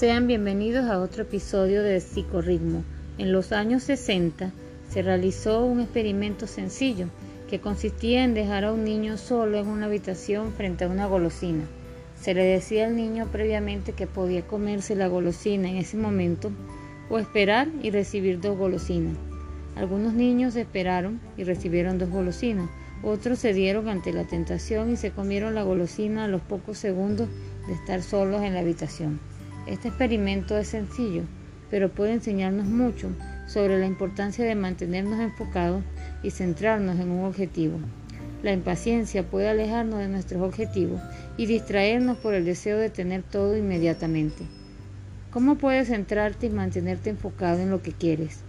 Sean bienvenidos a otro episodio de Psicorritmo. En los años 60 se realizó un experimento sencillo que consistía en dejar a un niño solo en una habitación frente a una golosina. Se le decía al niño previamente que podía comerse la golosina en ese momento o esperar y recibir dos golosinas. Algunos niños esperaron y recibieron dos golosinas, otros se dieron ante la tentación y se comieron la golosina a los pocos segundos de estar solos en la habitación. Este experimento es sencillo, pero puede enseñarnos mucho sobre la importancia de mantenernos enfocados y centrarnos en un objetivo. La impaciencia puede alejarnos de nuestros objetivos y distraernos por el deseo de tener todo inmediatamente. ¿Cómo puedes centrarte y mantenerte enfocado en lo que quieres?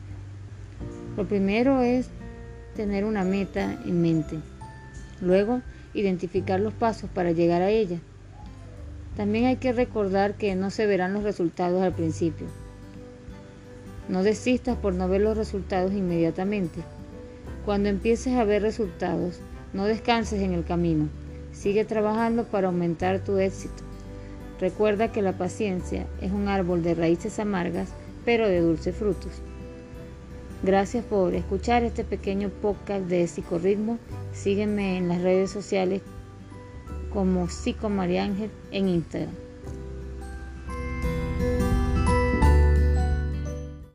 Lo primero es tener una meta en mente. Luego, identificar los pasos para llegar a ella. También hay que recordar que no se verán los resultados al principio. No desistas por no ver los resultados inmediatamente. Cuando empieces a ver resultados, no descanses en el camino. Sigue trabajando para aumentar tu éxito. Recuerda que la paciencia es un árbol de raíces amargas, pero de dulces frutos. Gracias por escuchar este pequeño podcast de psicorritmo. Sígueme en las redes sociales como Psico María Ángel en Instagram.